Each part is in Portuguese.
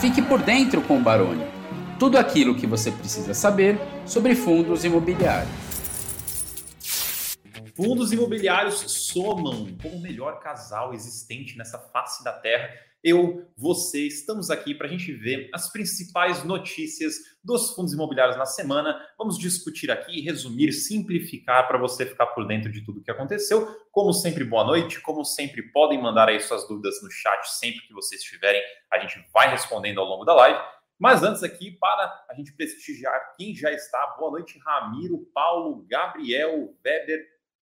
Fique por dentro com o Baroni. Tudo aquilo que você precisa saber sobre fundos imobiliários. Fundos imobiliários somam como o melhor casal existente nessa face da Terra eu, você, estamos aqui para a gente ver as principais notícias dos fundos imobiliários na semana. Vamos discutir aqui, resumir, simplificar para você ficar por dentro de tudo que aconteceu. Como sempre, boa noite. Como sempre, podem mandar aí suas dúvidas no chat sempre que vocês tiverem. A gente vai respondendo ao longo da live. Mas antes aqui, para a gente prestigiar quem já está, boa noite, Ramiro, Paulo, Gabriel, Weber,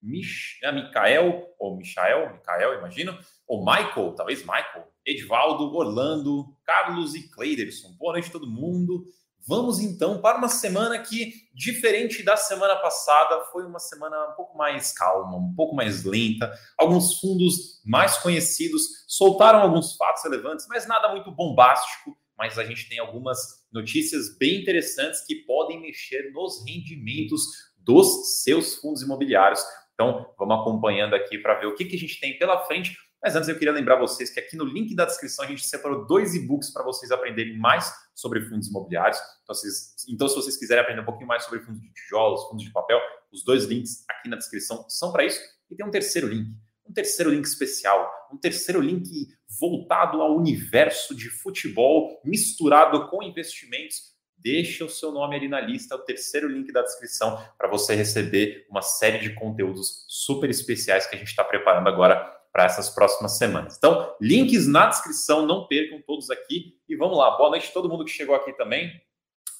Mich Michael, ou Michael, Michael, imagino, ou Michael, talvez Michael, Edvaldo, Orlando, Carlos e Cleiderson. Boa noite todo mundo. Vamos então para uma semana que, diferente da semana passada, foi uma semana um pouco mais calma, um pouco mais lenta. Alguns fundos mais conhecidos soltaram alguns fatos relevantes, mas nada muito bombástico. Mas a gente tem algumas notícias bem interessantes que podem mexer nos rendimentos dos seus fundos imobiliários. Então, vamos acompanhando aqui para ver o que, que a gente tem pela frente. Mas antes eu queria lembrar vocês que aqui no link da descrição a gente separou dois e-books para vocês aprenderem mais sobre fundos imobiliários. Então, vocês, então, se vocês quiserem aprender um pouquinho mais sobre fundos de tijolos, fundos de papel, os dois links aqui na descrição são para isso. E tem um terceiro link, um terceiro link especial, um terceiro link voltado ao universo de futebol misturado com investimentos deixa o seu nome ali na lista, o terceiro link da descrição, para você receber uma série de conteúdos super especiais que a gente está preparando agora para essas próximas semanas. Então, links na descrição, não percam todos aqui. E vamos lá, boa noite a todo mundo que chegou aqui também.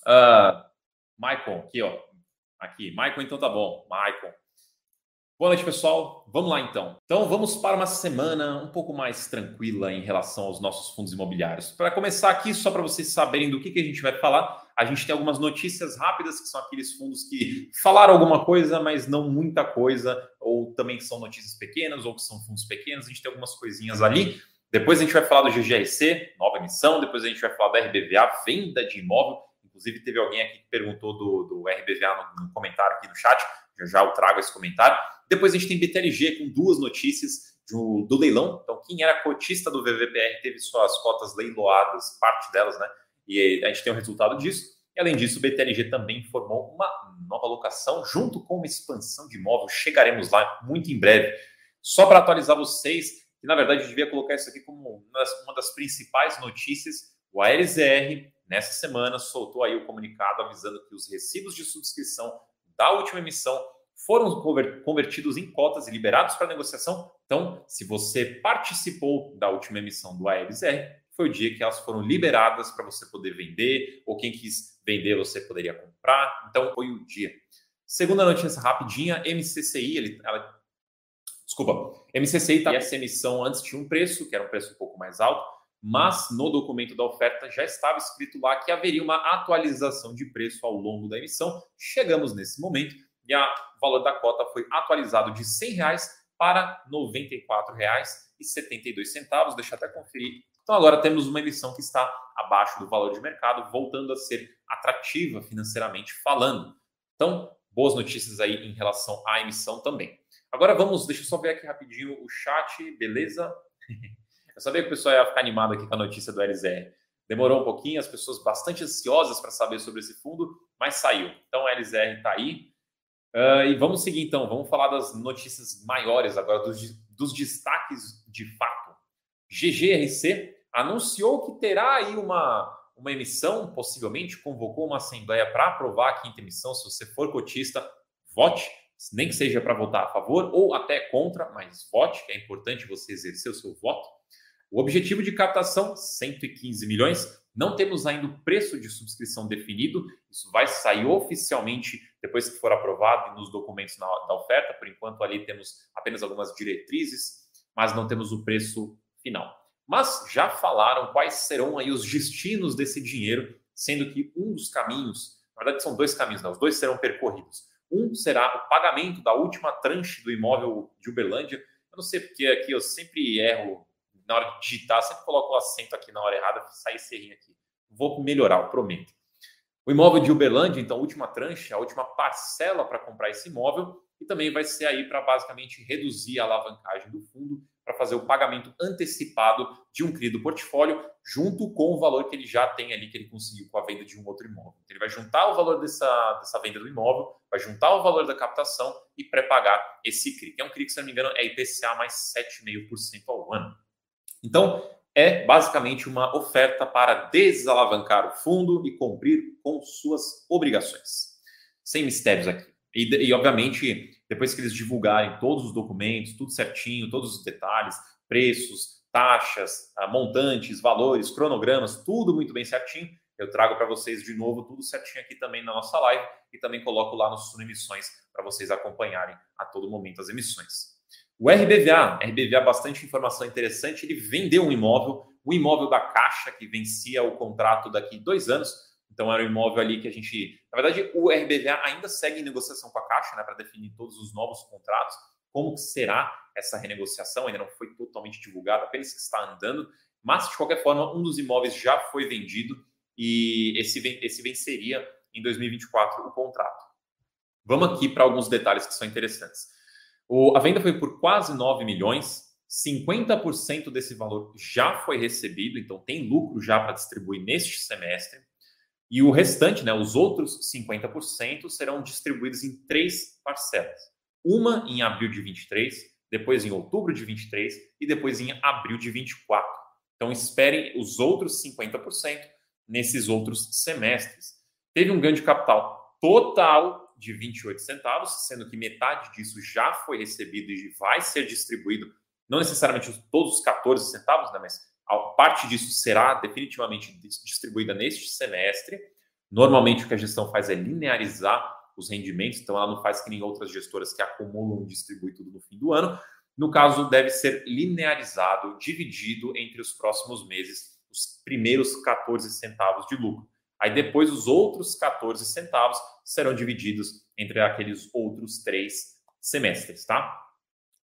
Uh, Michael, aqui, ó. Aqui, Michael, então tá bom. Michael. Boa noite, pessoal. Vamos lá então. Então, vamos para uma semana um pouco mais tranquila em relação aos nossos fundos imobiliários. Para começar aqui, só para vocês saberem do que, que a gente vai falar, a gente tem algumas notícias rápidas, que são aqueles fundos que falaram alguma coisa, mas não muita coisa, ou também são notícias pequenas, ou que são fundos pequenos. A gente tem algumas coisinhas ali. Depois a gente vai falar do GGRC, nova emissão. Depois a gente vai falar da RBVA, venda de imóvel. Inclusive, teve alguém aqui que perguntou do, do RBVA no, no comentário aqui no chat. Já já eu trago esse comentário. Depois a gente tem BTLG com duas notícias do, do leilão. Então, quem era cotista do VVPR teve suas cotas leiloadas, parte delas, né? E a gente tem o resultado disso. E além disso, o BTLG também informou uma nova locação junto com uma expansão de imóvel. Chegaremos lá muito em breve. Só para atualizar vocês, que na verdade eu devia colocar isso aqui como uma das principais notícias, o ALZR, nessa semana, soltou aí o comunicado avisando que os recibos de subscrição da última emissão foram convertidos em cotas e liberados para negociação. Então, se você participou da última emissão do ALZR, foi o dia que elas foram liberadas para você poder vender, ou quem quis vender você poderia comprar. Então foi o dia. Segunda notícia rapidinha, MCCI, ele, ela, desculpa, MCCI tá essa emissão antes tinha um preço, que era um preço um pouco mais alto, mas no documento da oferta já estava escrito lá que haveria uma atualização de preço ao longo da emissão. Chegamos nesse momento e o valor da cota foi atualizado de 100 reais para R$ 94,72. Deixa eu até conferir então agora temos uma emissão que está abaixo do valor de mercado, voltando a ser atrativa financeiramente falando. Então, boas notícias aí em relação à emissão também. Agora vamos, deixa eu só ver aqui rapidinho o chat, beleza? Eu sabia que o pessoal ia ficar animado aqui com a notícia do LZR. Demorou um pouquinho, as pessoas bastante ansiosas para saber sobre esse fundo, mas saiu. Então, o LZR está aí. Uh, e vamos seguir então, vamos falar das notícias maiores agora, dos, dos destaques de fato GGRC anunciou que terá aí uma, uma emissão, possivelmente convocou uma assembleia para aprovar a quinta emissão. Se você for cotista, vote, nem que seja para votar a favor ou até contra, mas vote, que é importante você exercer o seu voto. O objetivo de captação, 115 milhões. Não temos ainda o preço de subscrição definido. Isso vai sair oficialmente depois que for aprovado nos documentos da oferta. Por enquanto, ali temos apenas algumas diretrizes, mas não temos o preço final. Mas já falaram quais serão aí os destinos desse dinheiro, sendo que um dos caminhos, na verdade são dois caminhos, né? os dois serão percorridos. Um será o pagamento da última tranche do imóvel de Uberlândia. Eu não sei porque aqui eu sempre erro na hora de digitar, sempre coloco o acento aqui na hora errada, sai serrinho aqui. Vou melhorar, prometo. O imóvel de Uberlândia, então, a última tranche, a última parcela para comprar esse imóvel, e também vai ser aí para basicamente reduzir a alavancagem do fundo para fazer o pagamento antecipado de um CRI do portfólio, junto com o valor que ele já tem ali, que ele conseguiu com a venda de um outro imóvel. Então, ele vai juntar o valor dessa, dessa venda do imóvel, vai juntar o valor da captação e pré-pagar esse CRI, que é um CRI que, se não me engano, é IPCA mais 7,5% ao ano. Então, é basicamente uma oferta para desalavancar o fundo e cumprir com suas obrigações. Sem mistérios aqui. E, e, obviamente, depois que eles divulgarem todos os documentos, tudo certinho, todos os detalhes, preços, taxas, ah, montantes, valores, cronogramas, tudo muito bem certinho, eu trago para vocês de novo tudo certinho aqui também na nossa live e também coloco lá no Suno Emissões para vocês acompanharem a todo momento as emissões. O RBVA, RBVA, bastante informação interessante, ele vendeu um imóvel, o imóvel da Caixa, que vencia o contrato daqui dois anos, então era um imóvel ali que a gente. Na verdade, o RBVA ainda segue em negociação com a Caixa, né, para definir todos os novos contratos. Como será essa renegociação? Ainda não foi totalmente divulgada, apenas que está andando. Mas, de qualquer forma, um dos imóveis já foi vendido e esse, esse venceria em 2024 o contrato. Vamos aqui para alguns detalhes que são interessantes. O, a venda foi por quase 9 milhões. 50% desse valor já foi recebido, então tem lucro já para distribuir neste semestre. E o restante, né, os outros 50%, serão distribuídos em três parcelas. Uma em abril de 23, depois em outubro de 23 e depois em abril de 24. Então esperem os outros 50% nesses outros semestres. Teve um ganho de capital total de 28 centavos, sendo que metade disso já foi recebido e vai ser distribuído, não necessariamente todos os 14 centavos, né, mas parte disso será definitivamente distribuída neste semestre. Normalmente, o que a gestão faz é linearizar os rendimentos, então ela não faz que nem outras gestoras que acumulam e distribuem tudo no fim do ano. No caso, deve ser linearizado, dividido entre os próximos meses, os primeiros 14 centavos de lucro. Aí depois, os outros 14 centavos serão divididos entre aqueles outros três semestres, tá?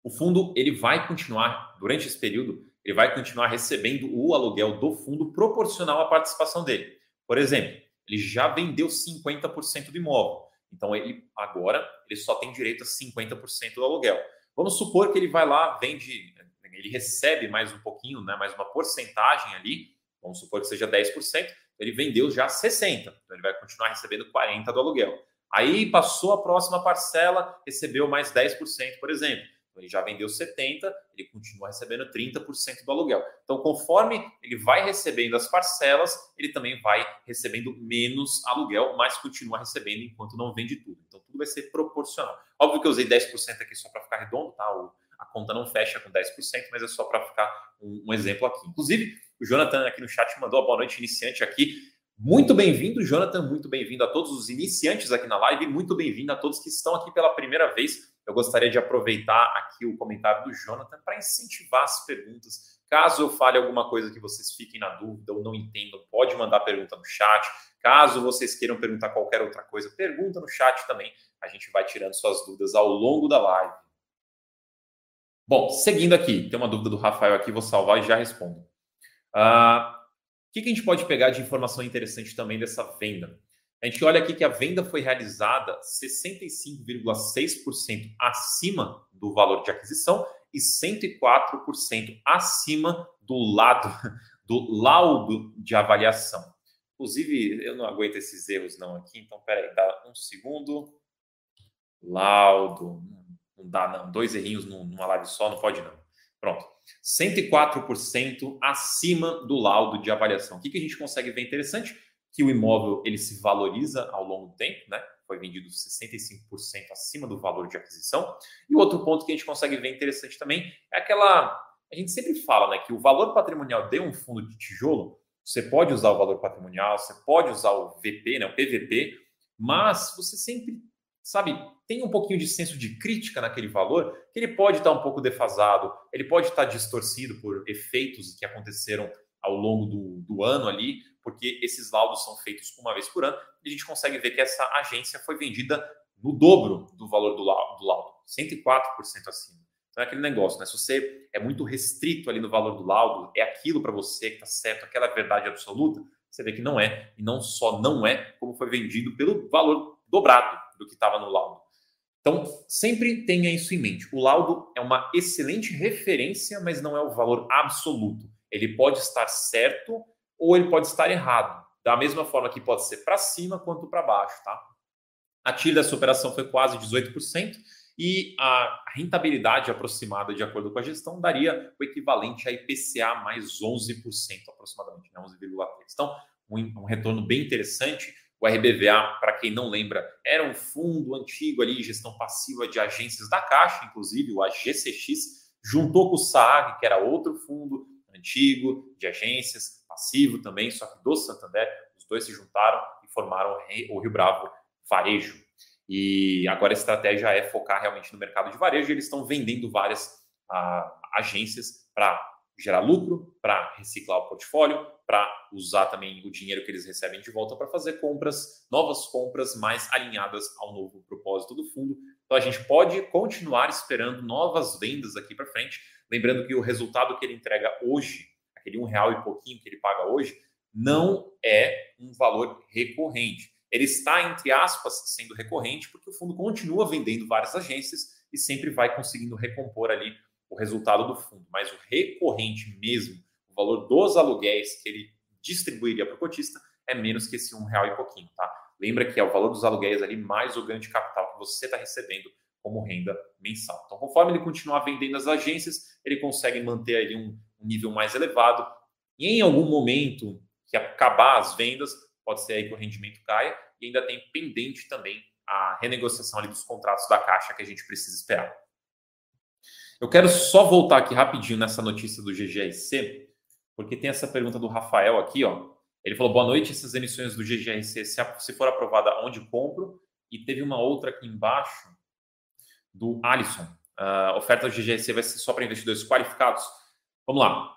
O fundo ele vai continuar durante esse período ele vai continuar recebendo o aluguel do fundo proporcional à participação dele. Por exemplo, ele já vendeu 50% do imóvel. Então, ele agora ele só tem direito a 50% do aluguel. Vamos supor que ele vai lá, vende, ele recebe mais um pouquinho, né, mais uma porcentagem ali, vamos supor que seja 10%, ele vendeu já 60%. Então, ele vai continuar recebendo 40% do aluguel. Aí passou a próxima parcela, recebeu mais 10%, por exemplo ele já vendeu 70, ele continua recebendo 30% do aluguel. Então, conforme ele vai recebendo as parcelas, ele também vai recebendo menos aluguel, mas continua recebendo enquanto não vende tudo. Então, tudo vai ser proporcional. Óbvio que eu usei 10% aqui só para ficar redondo, tá? A conta não fecha com 10%, mas é só para ficar um exemplo aqui. Inclusive, o Jonathan aqui no chat mandou boa noite iniciante aqui. Muito bem-vindo, Jonathan. Muito bem-vindo a todos os iniciantes aqui na live. Muito bem-vindo a todos que estão aqui pela primeira vez eu gostaria de aproveitar aqui o comentário do Jonathan para incentivar as perguntas. Caso eu fale alguma coisa que vocês fiquem na dúvida ou não entendam, pode mandar pergunta no chat. Caso vocês queiram perguntar qualquer outra coisa, pergunta no chat também. A gente vai tirando suas dúvidas ao longo da live. Bom, seguindo aqui, tem uma dúvida do Rafael aqui, vou salvar e já respondo. Uh, o que, que a gente pode pegar de informação interessante também dessa venda? A gente olha aqui que a venda foi realizada 65,6% acima do valor de aquisição e 104% acima do lado do laudo de avaliação. Inclusive, eu não aguento esses erros não aqui, então peraí, dá um segundo. Laudo, não dá não, dois errinhos numa live só, não pode não. Pronto. 104% acima do laudo de avaliação. O que, que a gente consegue ver interessante? que o imóvel ele se valoriza ao longo do tempo, né? Foi vendido 65% acima do valor de aquisição. E outro ponto que a gente consegue ver interessante também é aquela. A gente sempre fala né, que o valor patrimonial de um fundo de tijolo, você pode usar o valor patrimonial, você pode usar o VP, né, o PVP, mas você sempre, sabe, tem um pouquinho de senso de crítica naquele valor, que ele pode estar um pouco defasado, ele pode estar distorcido por efeitos que aconteceram ao longo do, do ano ali, porque esses laudos são feitos uma vez por ano, e a gente consegue ver que essa agência foi vendida no dobro do valor do laudo, do laudo 104% acima. Então é aquele negócio, né? Se você é muito restrito ali no valor do laudo, é aquilo para você que está certo, aquela verdade absoluta, você vê que não é, e não só não é, como foi vendido pelo valor dobrado do que estava no laudo. Então, sempre tenha isso em mente. O laudo é uma excelente referência, mas não é o valor absoluto. Ele pode estar certo ou ele pode estar errado. Da mesma forma que pode ser para cima quanto para baixo, tá? A TIR dessa operação foi quase 18% e a rentabilidade aproximada, de acordo com a gestão, daria o equivalente a IPCA mais 11% aproximadamente, né? 11,3%. Então, um, um retorno bem interessante. O RBVA, para quem não lembra, era um fundo antigo ali, gestão passiva de agências da Caixa, inclusive o AGCX, juntou com o SAG, que era outro fundo antigo de agências, passivo também, só que do Santander, os dois se juntaram e formaram o Rio Bravo Varejo. E agora a estratégia é focar realmente no mercado de varejo e eles estão vendendo várias ah, agências para gerar lucro, para reciclar o portfólio, para usar também o dinheiro que eles recebem de volta para fazer compras, novas compras mais alinhadas ao novo propósito do fundo. Então a gente pode continuar esperando novas vendas aqui para frente, lembrando que o resultado que ele entrega hoje, aquele um real e pouquinho que ele paga hoje, não é um valor recorrente. Ele está, entre aspas, sendo recorrente, porque o fundo continua vendendo várias agências e sempre vai conseguindo recompor ali o resultado do fundo, mas o recorrente mesmo, o valor dos aluguéis que ele distribuiria para o cotista é menos que esse um real e pouquinho, tá? Lembra que é o valor dos aluguéis ali mais o ganho de capital que você está recebendo como renda mensal. Então, conforme ele continuar vendendo as agências, ele consegue manter ali um, um nível mais elevado. E em algum momento que acabar as vendas, pode ser aí que o rendimento caia. E ainda tem pendente também a renegociação ali dos contratos da Caixa que a gente precisa esperar. Eu quero só voltar aqui rapidinho nessa notícia do GGRC, porque tem essa pergunta do Rafael aqui, ó. Ele falou: boa noite, essas emissões do GGRC, se for aprovada, onde compro? E teve uma outra aqui embaixo do Alisson. Uh, oferta do GGRC vai ser só para investidores qualificados? Vamos lá.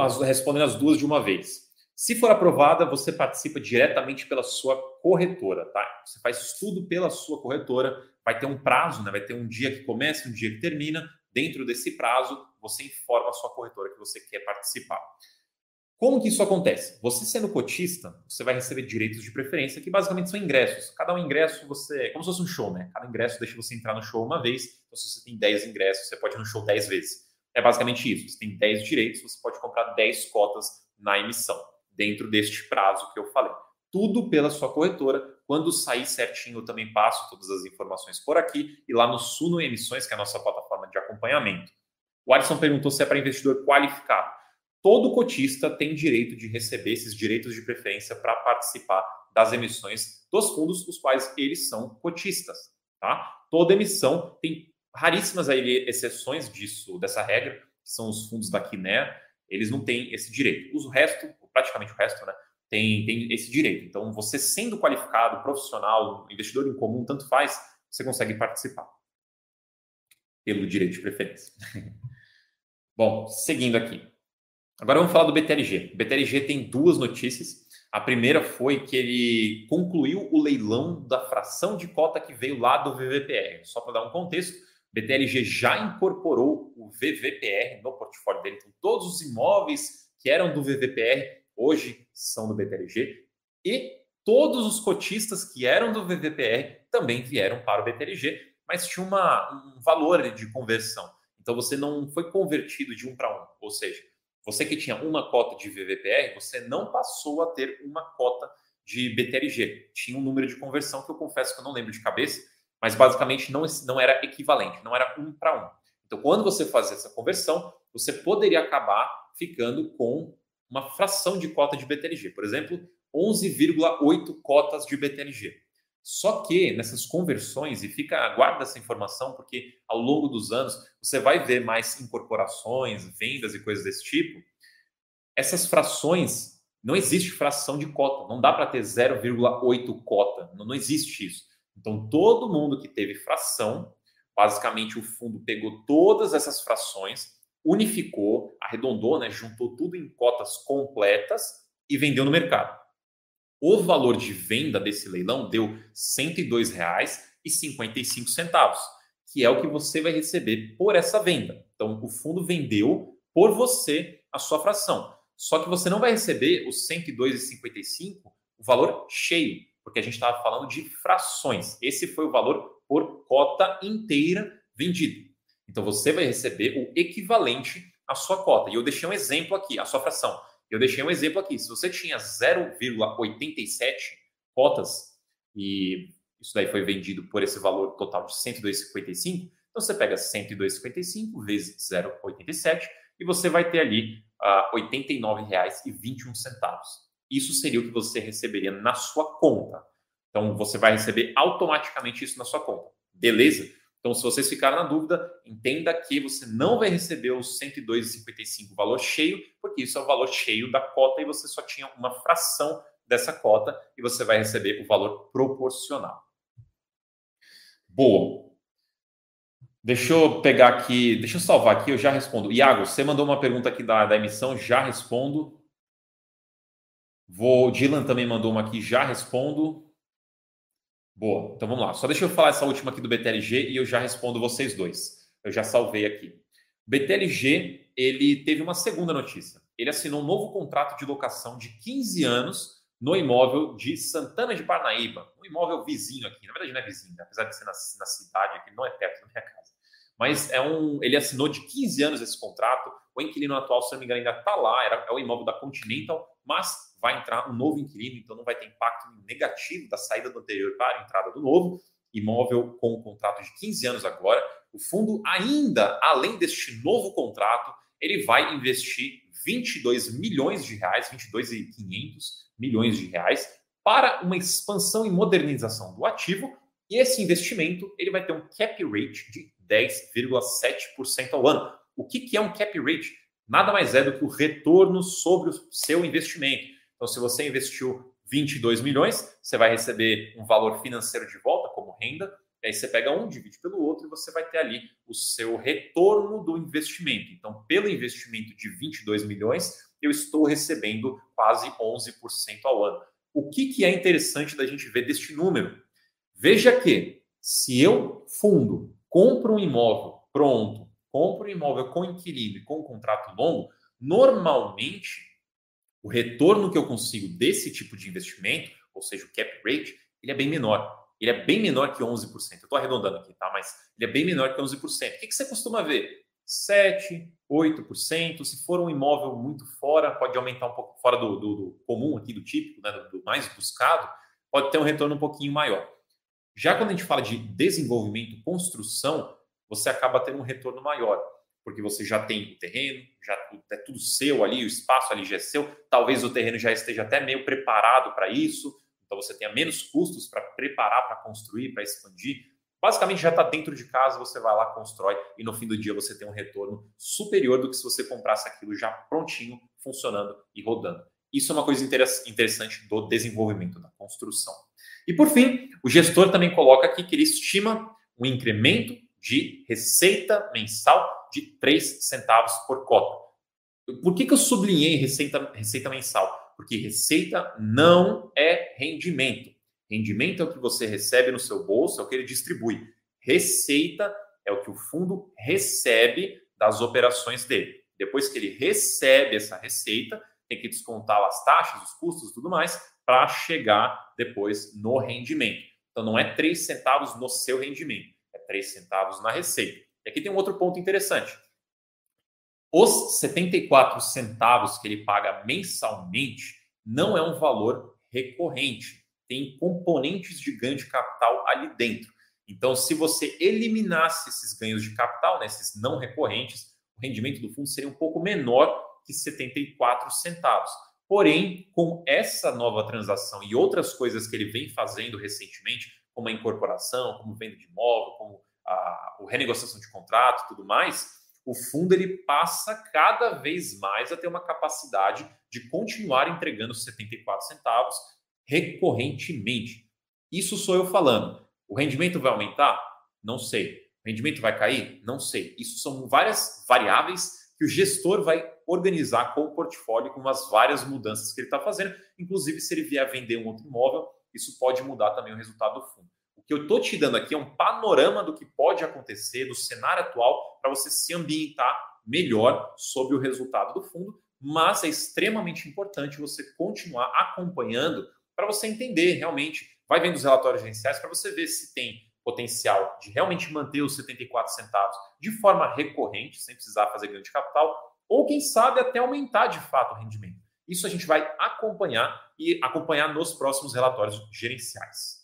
As, respondendo as duas de uma vez. Se for aprovada, você participa diretamente pela sua corretora, tá? Você faz tudo pela sua corretora, vai ter um prazo, né? Vai ter um dia que começa, um dia que termina. Dentro desse prazo, você informa a sua corretora que você quer participar. Como que isso acontece? Você sendo cotista, você vai receber direitos de preferência, que basicamente são ingressos. Cada um ingresso você. Como se fosse um show, né? Cada ingresso deixa você entrar no show uma vez. Então, se você tem 10 ingressos, você pode ir no show 10 vezes. É basicamente isso. Você tem 10 direitos, você pode comprar 10 cotas na emissão, dentro deste prazo que eu falei. Tudo pela sua corretora. Quando sair certinho, eu também passo todas as informações por aqui e lá no Suno Emissões, que é a nossa plataforma de acompanhamento. O Alisson perguntou se é para investidor qualificado. Todo cotista tem direito de receber esses direitos de preferência para participar das emissões dos fundos, os quais eles são cotistas. Tá? Toda emissão tem raríssimas aí exceções disso, dessa regra, que são os fundos da Quiné, eles não têm esse direito. O resto, praticamente o resto, né, tem, tem esse direito. Então, você sendo qualificado, profissional, investidor em comum, tanto faz, você consegue participar pelo direito de preferência. Bom, seguindo aqui. Agora vamos falar do BTLG. O BTLG tem duas notícias. A primeira foi que ele concluiu o leilão da fração de cota que veio lá do VVPR. Só para dar um contexto, o BTLG já incorporou o VVPR no portfólio dele. Então, todos os imóveis que eram do VVPR hoje são do BTLG. E todos os cotistas que eram do VVPR também vieram para o BTLG, mas tinha uma, um valor de conversão. Então, você não foi convertido de um para um. Ou seja, você que tinha uma cota de VVPR, você não passou a ter uma cota de BTLG. Tinha um número de conversão que eu confesso que eu não lembro de cabeça, mas basicamente não, não era equivalente, não era um para um. Então, quando você fazia essa conversão, você poderia acabar ficando com uma fração de cota de BTLG. Por exemplo, 11,8 cotas de BTLG. Só que nessas conversões, e fica, guarda essa informação, porque ao longo dos anos você vai ver mais incorporações, vendas e coisas desse tipo. Essas frações, não existe fração de cota, não dá para ter 0,8 cota, não, não existe isso. Então, todo mundo que teve fração, basicamente o fundo pegou todas essas frações, unificou, arredondou, né, juntou tudo em cotas completas e vendeu no mercado. O valor de venda desse leilão deu R$ 102,55, que é o que você vai receber por essa venda. Então, o fundo vendeu por você a sua fração. Só que você não vai receber os 102,55 o valor cheio, porque a gente estava falando de frações. Esse foi o valor por cota inteira vendida. Então você vai receber o equivalente à sua cota. E eu deixei um exemplo aqui, a sua fração. Eu deixei um exemplo aqui. Se você tinha 0,87 cotas e isso daí foi vendido por esse valor total de 102,55, então você pega 102,55 vezes 0,87 e você vai ter ali uh, R$ 89,21. Isso seria o que você receberia na sua conta. Então você vai receber automaticamente isso na sua conta. Beleza? Então, se vocês ficaram na dúvida, entenda que você não vai receber os 102,55 valor cheio, porque isso é o valor cheio da cota e você só tinha uma fração dessa cota e você vai receber o valor proporcional. Boa. Deixa eu pegar aqui, deixa eu salvar aqui, eu já respondo. Iago, você mandou uma pergunta aqui da, da emissão, já respondo. Vou, Dylan também mandou uma aqui, já respondo. Boa, então vamos lá. Só deixa eu falar essa última aqui do BTLG e eu já respondo vocês dois. Eu já salvei aqui. O BTLG, ele teve uma segunda notícia. Ele assinou um novo contrato de locação de 15 anos no imóvel de Santana de Parnaíba, um imóvel vizinho aqui. Na verdade, não é vizinho, né? apesar de ser na, na cidade aqui, não é perto da minha casa. Mas é um, ele assinou de 15 anos esse contrato. O inquilino atual, se não me engano, ainda está lá, era, é o imóvel da Continental, mas vai entrar um novo inquilino, então não vai ter impacto negativo da saída do anterior para a entrada do novo. Imóvel com um contrato de 15 anos agora. O fundo, ainda além deste novo contrato, ele vai investir 22 milhões de reais, 22,500 milhões de reais, para uma expansão e modernização do ativo. E esse investimento ele vai ter um cap rate de 10,7% ao ano. O que, que é um cap rate? Nada mais é do que o retorno sobre o seu investimento. Então, se você investiu 22 milhões, você vai receber um valor financeiro de volta, como renda, aí você pega um, divide pelo outro e você vai ter ali o seu retorno do investimento. Então, pelo investimento de 22 milhões, eu estou recebendo quase 11% ao ano. O que, que é interessante da gente ver deste número? Veja que se eu, fundo, compro um imóvel pronto, compro um imóvel com inquilino e com um contrato longo, normalmente o retorno que eu consigo desse tipo de investimento, ou seja, o cap rate, ele é bem menor. Ele é bem menor que 11%. Eu estou arredondando aqui, tá? Mas ele é bem menor que 11%. O que, você costuma ver? 7%, 8%. Se for um imóvel muito fora, pode aumentar um pouco fora do, do, do comum aqui, do típico, né? do, do mais buscado, pode ter um retorno um pouquinho maior. Já quando a gente fala de desenvolvimento, construção, você acaba tendo um retorno maior porque você já tem o terreno, já é tudo seu ali, o espaço ali já é seu, talvez o terreno já esteja até meio preparado para isso, então você tenha menos custos para preparar, para construir, para expandir. Basicamente já está dentro de casa, você vai lá, constrói e no fim do dia você tem um retorno superior do que se você comprasse aquilo já prontinho, funcionando e rodando. Isso é uma coisa interessante do desenvolvimento da construção. E por fim, o gestor também coloca aqui que ele estima um incremento de receita mensal de 3 centavos por cota. Por que, que eu sublinhei receita, receita mensal? Porque receita não é rendimento. Rendimento é o que você recebe no seu bolso, é o que ele distribui. Receita é o que o fundo recebe das operações dele. Depois que ele recebe essa receita, tem que descontar as taxas, os custos tudo mais, para chegar depois no rendimento. Então não é 3 centavos no seu rendimento, é 3 centavos na receita. Aqui tem um outro ponto interessante. Os 74 centavos que ele paga mensalmente não é um valor recorrente. Tem componentes de ganho de capital ali dentro. Então, se você eliminasse esses ganhos de capital, né, esses não recorrentes, o rendimento do fundo seria um pouco menor que 74 centavos. Porém, com essa nova transação e outras coisas que ele vem fazendo recentemente, como a incorporação, como venda de imóvel, como a, a renegociação de contrato tudo mais, o fundo ele passa cada vez mais a ter uma capacidade de continuar entregando 74 centavos recorrentemente. Isso sou eu falando. O rendimento vai aumentar? Não sei. O rendimento vai cair? Não sei. Isso são várias variáveis que o gestor vai organizar com o portfólio, com as várias mudanças que ele está fazendo. Inclusive, se ele vier vender um outro imóvel, isso pode mudar também o resultado do fundo que eu estou te dando aqui é um panorama do que pode acontecer, do cenário atual, para você se ambientar melhor sobre o resultado do fundo, mas é extremamente importante você continuar acompanhando para você entender realmente, vai vendo os relatórios gerenciais para você ver se tem potencial de realmente manter os 74 centavos de forma recorrente, sem precisar fazer grande capital, ou quem sabe até aumentar de fato o rendimento. Isso a gente vai acompanhar e acompanhar nos próximos relatórios gerenciais.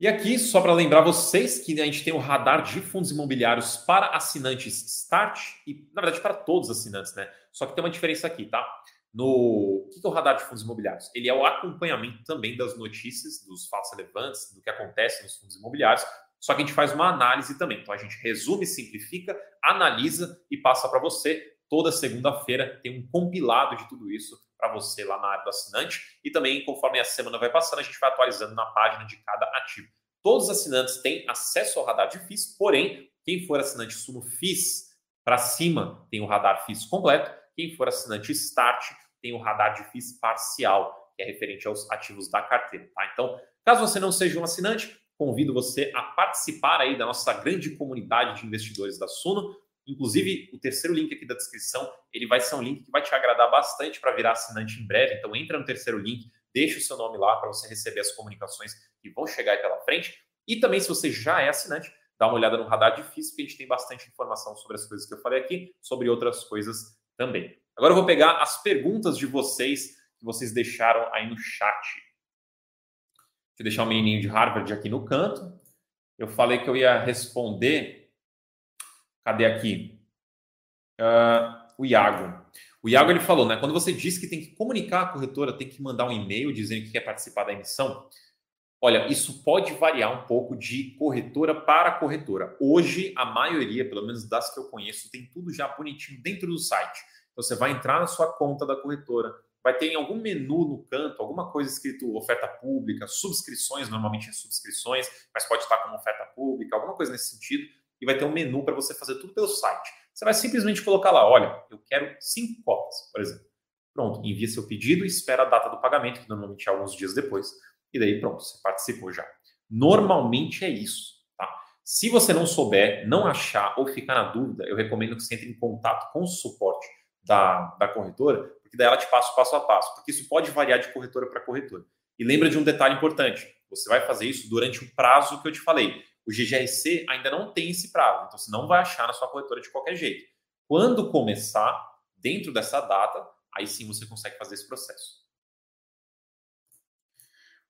E aqui, só para lembrar vocês que a gente tem o radar de fundos imobiliários para assinantes Start e, na verdade, para todos os assinantes, né? Só que tem uma diferença aqui, tá? No o que é o radar de fundos imobiliários? Ele é o acompanhamento também das notícias, dos fatos relevantes, do que acontece nos fundos imobiliários, só que a gente faz uma análise também. Então a gente resume, simplifica, analisa e passa para você. Toda segunda-feira tem um compilado de tudo isso para você lá na área do assinante. E também, conforme a semana vai passando, a gente vai atualizando na página de cada ativo. Todos os assinantes têm acesso ao radar de FIIs, porém, quem for assinante Suno FIIs para cima tem o radar FIIs completo. Quem for assinante Start tem o radar de FIIs parcial, que é referente aos ativos da carteira. Tá? Então, caso você não seja um assinante, convido você a participar aí da nossa grande comunidade de investidores da Suno. Inclusive, o terceiro link aqui da descrição, ele vai ser um link que vai te agradar bastante para virar assinante em breve. Então, entra no terceiro link, deixa o seu nome lá para você receber as comunicações que vão chegar aí pela frente. E também, se você já é assinante, dá uma olhada no radar difícil, porque a gente tem bastante informação sobre as coisas que eu falei aqui, sobre outras coisas também. Agora eu vou pegar as perguntas de vocês que vocês deixaram aí no chat. Deixa eu deixar o menininho de Harvard aqui no canto. Eu falei que eu ia responder. Cadê aqui? Uh, o Iago. O Iago ele falou, né? Quando você diz que tem que comunicar a corretora, tem que mandar um e-mail dizendo que quer participar da emissão. Olha, isso pode variar um pouco de corretora para corretora. Hoje, a maioria, pelo menos das que eu conheço, tem tudo já bonitinho dentro do site. Então, você vai entrar na sua conta da corretora, vai ter em algum menu no canto, alguma coisa escrito oferta pública, subscrições, normalmente é subscrições, mas pode estar como oferta pública, alguma coisa nesse sentido, e vai ter um menu para você fazer tudo pelo site. Você vai simplesmente colocar lá, olha, eu quero cinco cotas, por exemplo. Pronto, envia seu pedido e espera a data do pagamento, que normalmente é alguns dias depois, e daí pronto, você participou já. Normalmente é isso, tá? Se você não souber, não achar ou ficar na dúvida, eu recomendo que você entre em contato com o suporte da, da corretora, porque daí ela te passa o passo a passo, porque isso pode variar de corretora para corretora. E lembra de um detalhe importante: você vai fazer isso durante o prazo que eu te falei. O GGRC ainda não tem esse prazo, então você não vai achar na sua corretora de qualquer jeito. Quando começar, dentro dessa data, aí sim você consegue fazer esse processo.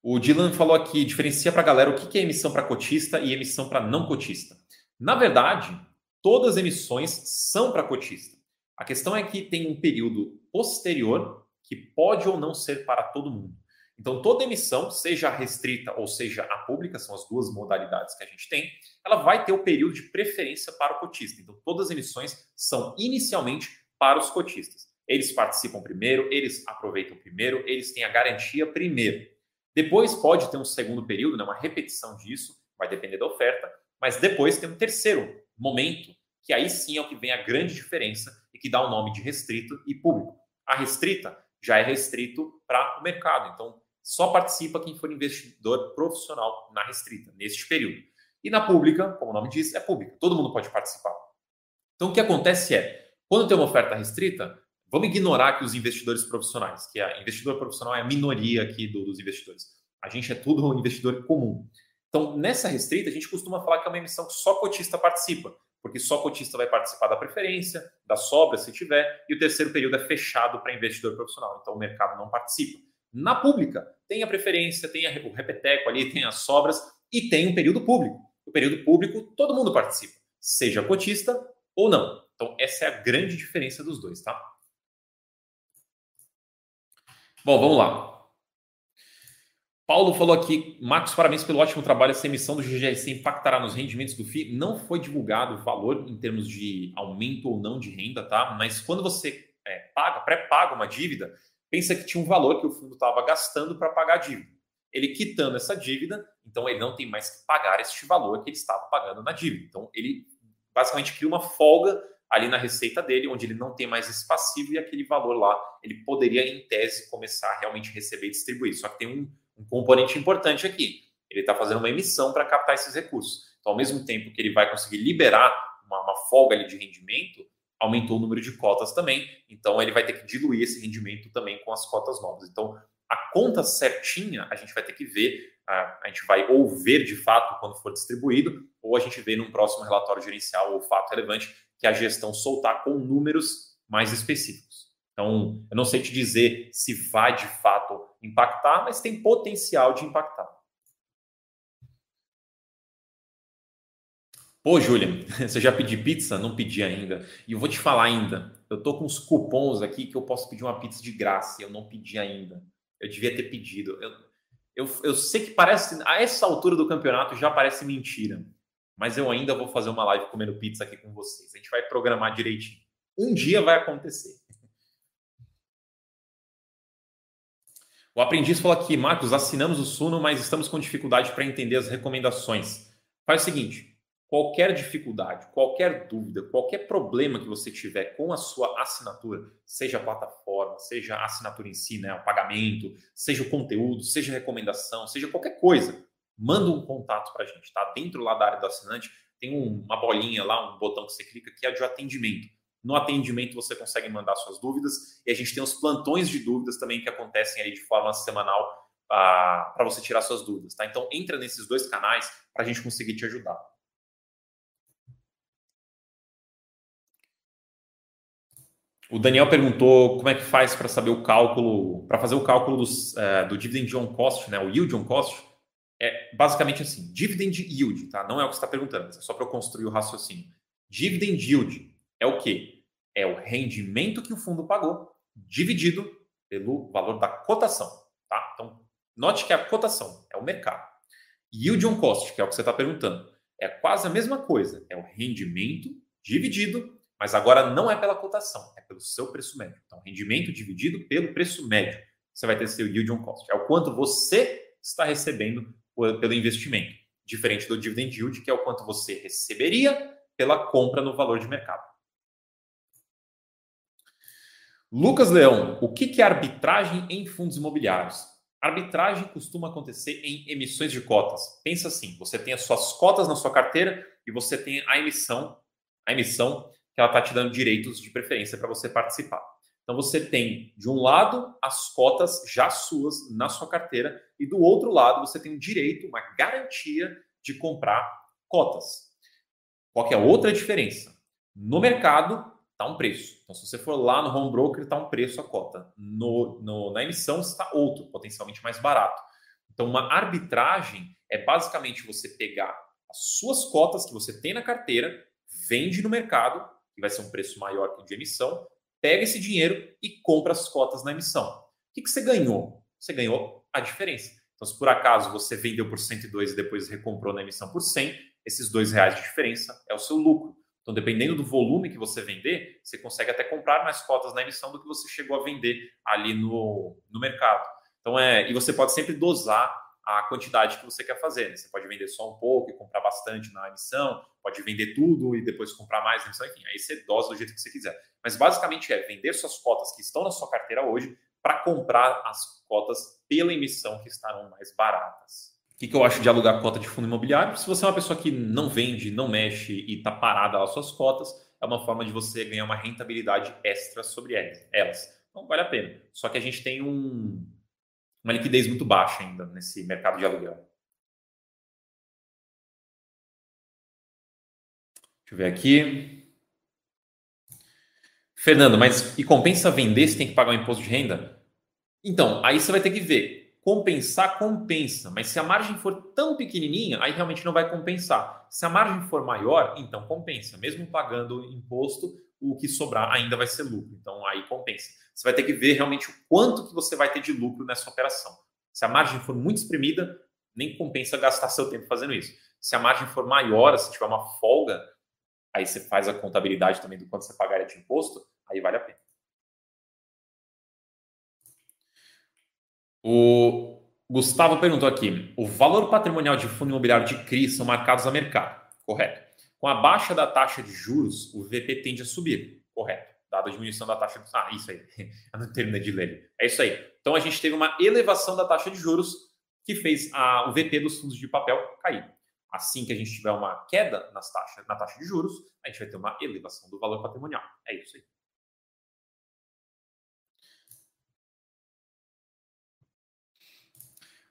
O Dylan falou aqui, diferencia para a galera o que é emissão para cotista e emissão para não cotista. Na verdade, todas as emissões são para cotista. A questão é que tem um período posterior que pode ou não ser para todo mundo. Então, toda emissão, seja restrita ou seja a pública, são as duas modalidades que a gente tem, ela vai ter o período de preferência para o cotista. Então, todas as emissões são inicialmente para os cotistas. Eles participam primeiro, eles aproveitam primeiro, eles têm a garantia primeiro. Depois pode ter um segundo período, né, uma repetição disso, vai depender da oferta, mas depois tem um terceiro momento, que aí sim é o que vem a grande diferença e que dá o nome de restrito e público. A restrita já é restrito para o mercado, então só participa quem for investidor profissional na restrita, neste período. E na pública, como o nome diz, é pública, todo mundo pode participar. Então o que acontece é, quando tem uma oferta restrita, vamos ignorar que os investidores profissionais, que a investidor profissional é a minoria aqui do, dos investidores. A gente é tudo um investidor comum. Então, nessa restrita, a gente costuma falar que é uma emissão que só cotista participa porque só cotista vai participar da preferência, da sobra, se tiver, e o terceiro período é fechado para investidor profissional, então o mercado não participa. Na pública, tem a preferência, tem o repeteco ali, tem as sobras e tem um período público. O período público, todo mundo participa, seja cotista ou não. Então, essa é a grande diferença dos dois, tá? Bom, vamos lá. Paulo falou aqui, Marcos, parabéns pelo ótimo trabalho. Essa emissão do GGRC impactará nos rendimentos do FII. Não foi divulgado o valor em termos de aumento ou não de renda, tá? Mas quando você é, paga, pré-paga uma dívida, pensa que tinha um valor que o fundo estava gastando para pagar a dívida. Ele quitando essa dívida, então ele não tem mais que pagar este valor que ele estava pagando na dívida. Então ele basicamente cria uma folga ali na receita dele, onde ele não tem mais esse passivo e aquele valor lá, ele poderia, em tese, começar a realmente receber e distribuir. Só que tem um um componente importante aqui. Ele está fazendo uma emissão para captar esses recursos. Então, ao mesmo tempo que ele vai conseguir liberar uma, uma folga ali de rendimento, aumentou o número de cotas também. Então, ele vai ter que diluir esse rendimento também com as cotas novas. Então, a conta certinha a gente vai ter que ver a, gente vai ou ver de fato quando for distribuído, ou a gente vê num próximo relatório gerencial ou fato relevante que a gestão soltar com números mais específicos. Então, eu não sei te dizer se vai de fato impactar, mas tem potencial de impactar. Pô, Julian, você já pediu pizza? Não pedi ainda. E eu vou te falar ainda. Eu tô com uns cupons aqui que eu posso pedir uma pizza de graça. Eu não pedi ainda. Eu devia ter pedido. Eu, eu, eu sei que parece, a essa altura do campeonato já parece mentira. Mas eu ainda vou fazer uma live comendo pizza aqui com vocês. A gente vai programar direitinho. Um dia vai acontecer. O aprendiz falou aqui, Marcos, assinamos o Suno, mas estamos com dificuldade para entender as recomendações. Faz o seguinte: qualquer dificuldade, qualquer dúvida, qualquer problema que você tiver com a sua assinatura, seja a plataforma, seja a assinatura em si, né, o pagamento, seja o conteúdo, seja a recomendação, seja qualquer coisa, manda um contato para a gente, tá? Dentro lá da área do assinante tem uma bolinha lá, um botão que você clica que é de atendimento. No atendimento você consegue mandar suas dúvidas e a gente tem os plantões de dúvidas também que acontecem aí de forma semanal ah, para você tirar suas dúvidas, tá? Então entra nesses dois canais para a gente conseguir te ajudar. O Daniel perguntou como é que faz para saber o cálculo, para fazer o cálculo dos, é, do dividend on cost, né, o yield on cost. É basicamente assim, dividend yield, tá? Não é o que está perguntando, é só para eu construir o raciocínio. Dividend yield é o quê? É o rendimento que o fundo pagou dividido pelo valor da cotação, tá? Então, note que a cotação é o mercado. Yield on cost, que é o que você está perguntando, é quase a mesma coisa. É o rendimento dividido, mas agora não é pela cotação, é pelo seu preço médio. Então, rendimento dividido pelo preço médio. Você vai ter seu yield on cost. É o quanto você está recebendo pelo investimento. Diferente do dividend yield, que é o quanto você receberia pela compra no valor de mercado. Lucas Leão, o que é arbitragem em fundos imobiliários? Arbitragem costuma acontecer em emissões de cotas. Pensa assim: você tem as suas cotas na sua carteira e você tem a emissão, a emissão que ela está te dando direitos de preferência para você participar. Então você tem, de um lado, as cotas já suas na sua carteira, e do outro lado, você tem o direito, uma garantia de comprar cotas. Qual que é a outra diferença? No mercado, está um preço. Então, se você for lá no home broker, está um preço a cota. No, no, na emissão está outro, potencialmente mais barato. Então, uma arbitragem é basicamente você pegar as suas cotas que você tem na carteira, vende no mercado, que vai ser um preço maior que o de emissão, pega esse dinheiro e compra as cotas na emissão. O que, que você ganhou? Você ganhou a diferença. Então, se por acaso você vendeu por 102 e depois recomprou na emissão por 100, esses dois reais de diferença é o seu lucro. Então, dependendo do volume que você vender, você consegue até comprar mais cotas na emissão do que você chegou a vender ali no, no mercado. Então, é, e você pode sempre dosar a quantidade que você quer fazer. Né? Você pode vender só um pouco e comprar bastante na emissão, pode vender tudo e depois comprar mais na emissão, enfim, aí você dosa do jeito que você quiser. Mas basicamente é vender suas cotas que estão na sua carteira hoje para comprar as cotas pela emissão que estarão mais baratas. O que, que eu acho de alugar cota de fundo imobiliário? Se você é uma pessoa que não vende, não mexe e está parada as suas cotas, é uma forma de você ganhar uma rentabilidade extra sobre elas. Então vale a pena. Só que a gente tem um, uma liquidez muito baixa ainda nesse mercado de aluguel. Deixa eu ver aqui. Fernando, mas e compensa vender se tem que pagar o imposto de renda? Então, aí você vai ter que ver. Compensar, compensa. Mas se a margem for tão pequenininha, aí realmente não vai compensar. Se a margem for maior, então compensa. Mesmo pagando imposto, o que sobrar ainda vai ser lucro. Então, aí compensa. Você vai ter que ver realmente o quanto que você vai ter de lucro nessa operação. Se a margem for muito espremida, nem compensa gastar seu tempo fazendo isso. Se a margem for maior, se tiver uma folga, aí você faz a contabilidade também do quanto você pagaria de imposto, aí vale a pena. O Gustavo perguntou aqui: o valor patrimonial de fundo imobiliário de CRI são marcados a mercado, correto? Com a baixa da taxa de juros, o VP tende a subir, correto? dada a diminuição da taxa de Ah, isso aí. Eu não terminei de ler. É isso aí. Então a gente teve uma elevação da taxa de juros que fez a, o VP dos fundos de papel cair. Assim que a gente tiver uma queda nas taxas, na taxa de juros, a gente vai ter uma elevação do valor patrimonial. É isso aí.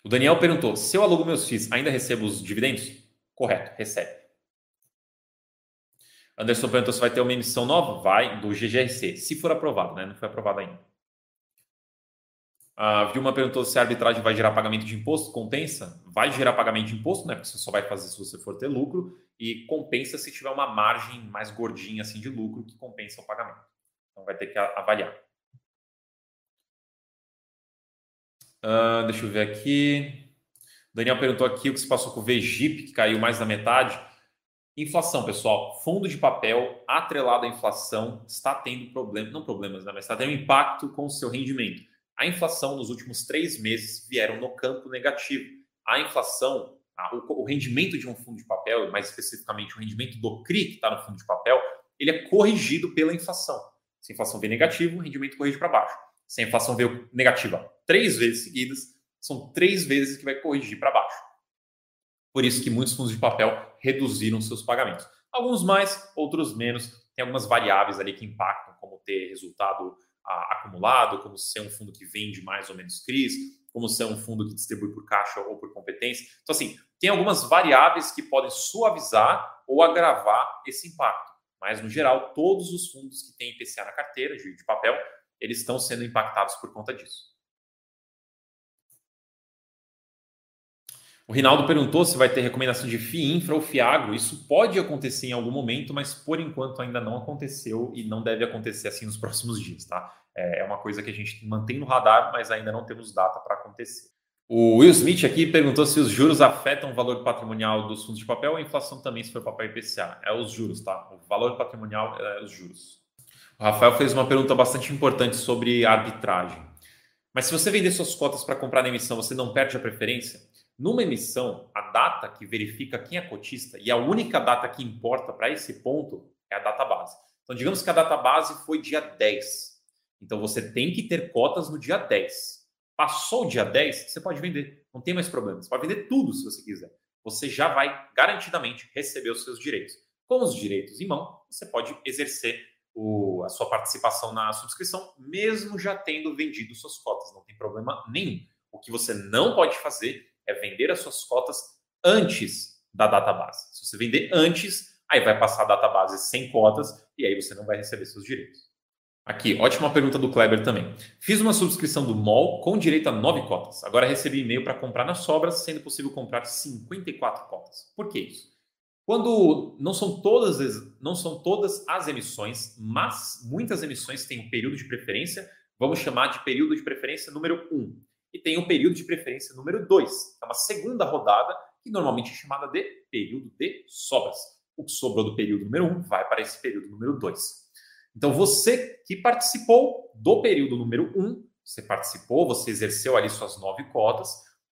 O Daniel perguntou: se eu alugo meus FIIs, ainda recebo os dividendos? Correto, recebe. Anderson perguntou se vai ter uma emissão nova? Vai, do GGRC, se for aprovado, né? Não foi aprovado ainda. A Vilma perguntou se a arbitragem vai gerar pagamento de imposto. Compensa? Vai gerar pagamento de imposto, né? Porque você só vai fazer se você for ter lucro. E compensa se tiver uma margem mais gordinha assim de lucro que compensa o pagamento. Então vai ter que avaliar. Uh, deixa eu ver aqui. Daniel perguntou aqui o que se passou com o VGIP, que caiu mais da metade. Inflação, pessoal. Fundo de papel atrelado à inflação está tendo problemas, não problemas, né, mas está tendo impacto com o seu rendimento. A inflação nos últimos três meses vieram no campo negativo. A inflação, a, o, o, rendimento de um fundo de papel, mais especificamente o rendimento do CRI, que está no fundo de papel, ele é corrigido pela inflação. Se a inflação vem negativo, o rendimento corrige para baixo. Se a inflação veio negativa três vezes seguidas, são três vezes que vai corrigir para baixo. Por isso que muitos fundos de papel reduziram seus pagamentos. Alguns mais, outros menos. Tem algumas variáveis ali que impactam, como ter resultado ah, acumulado, como ser um fundo que vende mais ou menos CRIs, como ser um fundo que distribui por caixa ou por competência. Então, assim, tem algumas variáveis que podem suavizar ou agravar esse impacto. Mas, no geral, todos os fundos que têm IPCA na carteira, de papel, eles estão sendo impactados por conta disso. O Rinaldo perguntou se vai ter recomendação de FII Infra ou FIAGRO. Isso pode acontecer em algum momento, mas por enquanto ainda não aconteceu e não deve acontecer assim nos próximos dias, tá? É, é uma coisa que a gente mantém no radar, mas ainda não temos data para acontecer. O Will Smith aqui perguntou se os juros afetam o valor patrimonial dos fundos de papel ou a inflação também se for papel IPCA. É os juros, tá? O valor patrimonial é os juros. O Rafael fez uma pergunta bastante importante sobre arbitragem. Mas se você vender suas cotas para comprar na emissão, você não perde a preferência? Numa emissão, a data que verifica quem é cotista e a única data que importa para esse ponto é a data base. Então, digamos que a data base foi dia 10. Então, você tem que ter cotas no dia 10. Passou o dia 10, você pode vender. Não tem mais problema. Você pode vender tudo se você quiser. Você já vai garantidamente receber os seus direitos. Com os direitos em mão, você pode exercer o, a sua participação na subscrição, mesmo já tendo vendido suas cotas. Não tem problema nenhum. O que você não pode fazer é vender as suas cotas antes da data base. Se você vender antes, aí vai passar a data base sem cotas e aí você não vai receber seus direitos. Aqui, ótima pergunta do Kleber também. Fiz uma subscrição do MOL com direito a 9 cotas. Agora recebi e-mail para comprar nas sobras, sendo possível comprar 54 cotas. Por que isso? Quando não são todas as, não são todas as emissões, mas muitas emissões têm um período de preferência, vamos chamar de período de preferência número 1 e tem o período de preferência número 2, é uma segunda rodada, que normalmente é chamada de período de sobras. O que sobrou do período número 1 um vai para esse período número 2. Então, você que participou do período número 1, um, você participou, você exerceu ali suas nove cotas,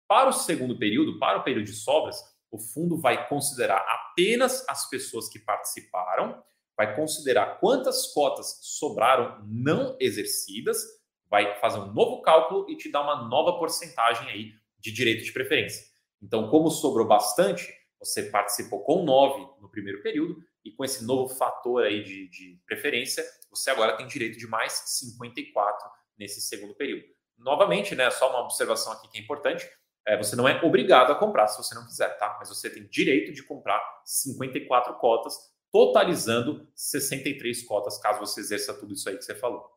para o segundo período, para o período de sobras, o fundo vai considerar apenas as pessoas que participaram, vai considerar quantas cotas sobraram não exercidas vai fazer um novo cálculo e te dar uma nova porcentagem aí de direito de preferência. Então, como sobrou bastante, você participou com 9 no primeiro período e com esse novo fator aí de, de preferência, você agora tem direito de mais 54 nesse segundo período. Novamente, né, só uma observação aqui que é importante, é, você não é obrigado a comprar se você não quiser, tá? Mas você tem direito de comprar 54 cotas, totalizando 63 cotas, caso você exerça tudo isso aí que você falou.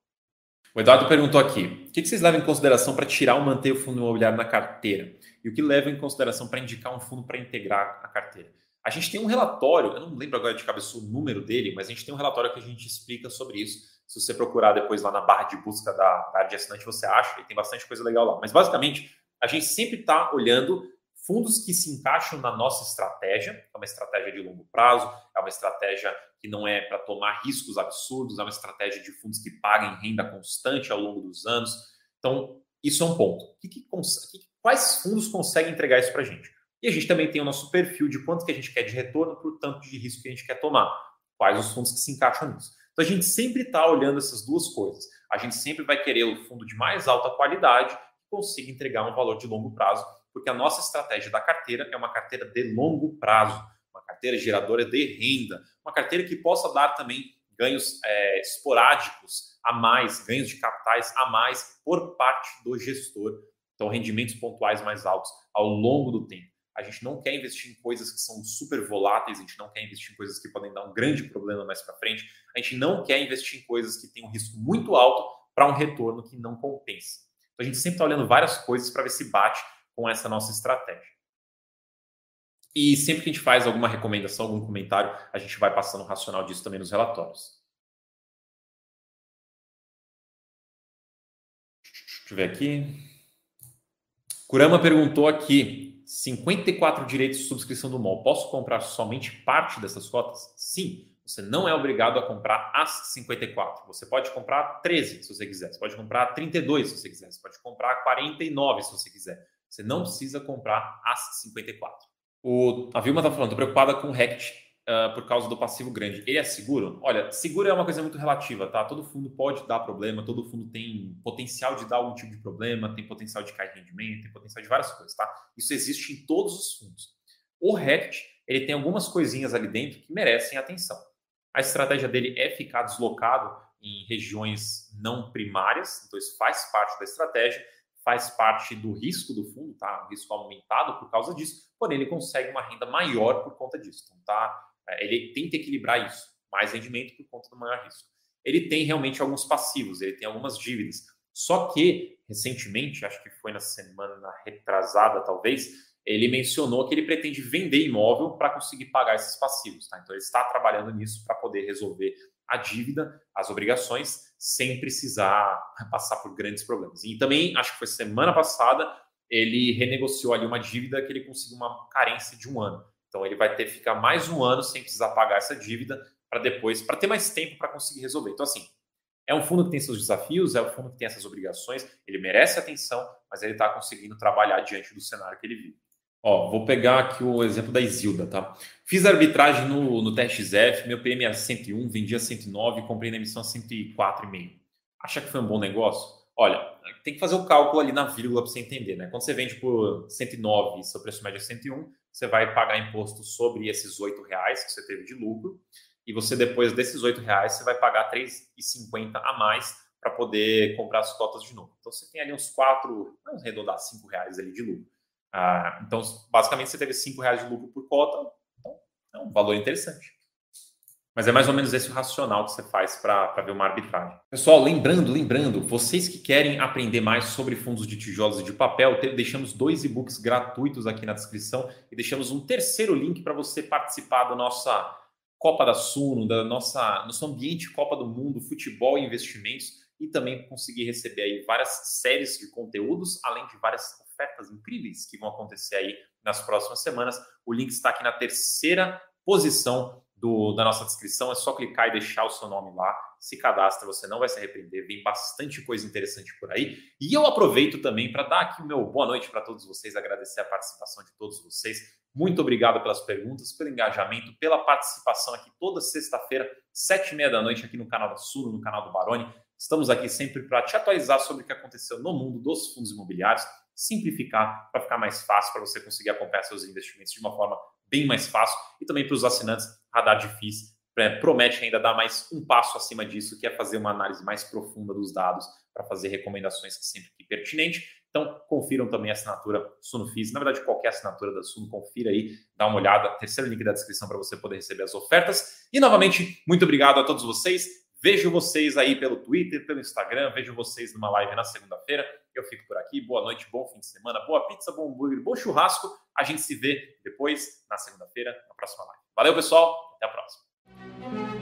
O Eduardo perguntou aqui: o que vocês levam em consideração para tirar ou manter o fundo imobiliário na carteira? E o que leva em consideração para indicar um fundo para integrar a carteira? A gente tem um relatório, eu não lembro agora de cabeça o número dele, mas a gente tem um relatório que a gente explica sobre isso. Se você procurar depois lá na barra de busca da, da área de assinante, você acha, e tem bastante coisa legal lá. Mas basicamente, a gente sempre está olhando fundos que se encaixam na nossa estratégia, é uma estratégia de longo prazo, é uma estratégia que não é para tomar riscos absurdos, é uma estratégia de fundos que paguem renda constante ao longo dos anos. Então, isso é um ponto. Que que, quais fundos conseguem entregar isso para a gente? E a gente também tem o nosso perfil de quanto que a gente quer de retorno para o tanto de risco que a gente quer tomar. Quais os fundos que se encaixam nisso. Então, a gente sempre está olhando essas duas coisas. A gente sempre vai querer o fundo de mais alta qualidade que consiga entregar um valor de longo prazo porque a nossa estratégia da carteira é uma carteira de longo prazo, uma carteira geradora de renda, uma carteira que possa dar também ganhos é, esporádicos a mais, ganhos de capitais a mais por parte do gestor Então, rendimentos pontuais mais altos ao longo do tempo. A gente não quer investir em coisas que são super voláteis, a gente não quer investir em coisas que podem dar um grande problema mais para frente, a gente não quer investir em coisas que têm um risco muito alto para um retorno que não compensa. Então, a gente sempre está olhando várias coisas para ver se bate com essa nossa estratégia. E sempre que a gente faz alguma recomendação, algum comentário, a gente vai passando o racional disso também nos relatórios. Deixa eu ver aqui. Kurama perguntou aqui: 54 direitos de subscrição do MOL. Posso comprar somente parte dessas cotas? Sim. Você não é obrigado a comprar as 54. Você pode comprar 13 se você quiser. Você pode comprar 32 se você quiser. Você pode comprar 49 se você quiser. Você não precisa comprar as 54. O, a Vilma está falando, estou preocupada com o Rect uh, por causa do passivo grande. Ele é seguro? Olha, seguro é uma coisa muito relativa, tá? Todo fundo pode dar problema, todo fundo tem potencial de dar algum tipo de problema, tem potencial de cair rendimento, tem potencial de várias coisas, tá? Isso existe em todos os fundos. O Rect, ele tem algumas coisinhas ali dentro que merecem atenção. A estratégia dele é ficar deslocado em regiões não primárias, então isso faz parte da estratégia faz parte do risco do fundo, tá? Um risco aumentado por causa disso, porém ele consegue uma renda maior por conta disso. Então, tá? É, ele tenta equilibrar isso, mais rendimento por conta do maior risco. Ele tem realmente alguns passivos, ele tem algumas dívidas. Só que, recentemente, acho que foi na semana retrasada, talvez, ele mencionou que ele pretende vender imóvel para conseguir pagar esses passivos. Tá? Então, ele está trabalhando nisso para poder resolver a dívida, as obrigações, sem precisar passar por grandes problemas. E também, acho que foi semana passada, ele renegociou ali uma dívida que ele conseguiu uma carência de um ano. Então ele vai ter que ficar mais um ano sem precisar pagar essa dívida para depois, para ter mais tempo para conseguir resolver. Então, assim, é um fundo que tem seus desafios, é um fundo que tem essas obrigações, ele merece atenção, mas ele está conseguindo trabalhar diante do cenário que ele vive. Ó, vou pegar aqui o exemplo da Isilda, tá? Fiz arbitragem no, no TXF, meu PM era 101, vendia 109, comprei na emissão 104,5. Acha que foi um bom negócio? Olha, tem que fazer o cálculo ali na vírgula para você entender, né? Quando você vende por 109 e seu preço médio é 101, você vai pagar imposto sobre esses R$ reais que você teve de lucro, e você depois desses R$ reais você vai pagar 3,50 a mais para poder comprar as cotas de novo. Então você tem ali uns 4, vamos arredondar 5 reais ali de lucro. Ah, então, basicamente, você teve 5 reais de lucro por cota, então é um valor interessante. Mas é mais ou menos esse o racional que você faz para ver uma arbitragem. Pessoal, lembrando, lembrando, vocês que querem aprender mais sobre fundos de tijolos e de papel, deixamos dois e-books gratuitos aqui na descrição e deixamos um terceiro link para você participar da nossa Copa da Suno, da nossa nosso ambiente Copa do Mundo, futebol e investimentos e também conseguir receber aí várias séries de conteúdos, além de várias ofertas incríveis que vão acontecer aí nas próximas semanas. O link está aqui na terceira posição do, da nossa descrição. É só clicar e deixar o seu nome lá. Se cadastra, você não vai se arrepender. Vem bastante coisa interessante por aí. E eu aproveito também para dar aqui o meu boa noite para todos vocês, agradecer a participação de todos vocês. Muito obrigado pelas perguntas, pelo engajamento, pela participação aqui toda sexta-feira, sete e meia da noite, aqui no canal da Sul, no canal do Baroni. Estamos aqui sempre para te atualizar sobre o que aconteceu no mundo dos fundos imobiliários simplificar para ficar mais fácil para você conseguir acompanhar seus investimentos de uma forma bem mais fácil e também para os assinantes Radar de FIIs promete ainda dar mais um passo acima disso, que é fazer uma análise mais profunda dos dados para fazer recomendações sempre que pertinente. Então, confiram também a assinatura Suno FIIs. Na verdade, qualquer assinatura da Suno, confira aí, dá uma olhada. Terceiro link da descrição para você poder receber as ofertas. E, novamente, muito obrigado a todos vocês. Vejo vocês aí pelo Twitter, pelo Instagram. Vejo vocês numa live na segunda-feira. Eu fico por aqui. Boa noite, bom fim de semana, boa pizza, bom hambúrguer, bom churrasco. A gente se vê depois, na segunda-feira, na próxima live. Valeu, pessoal. Até a próxima.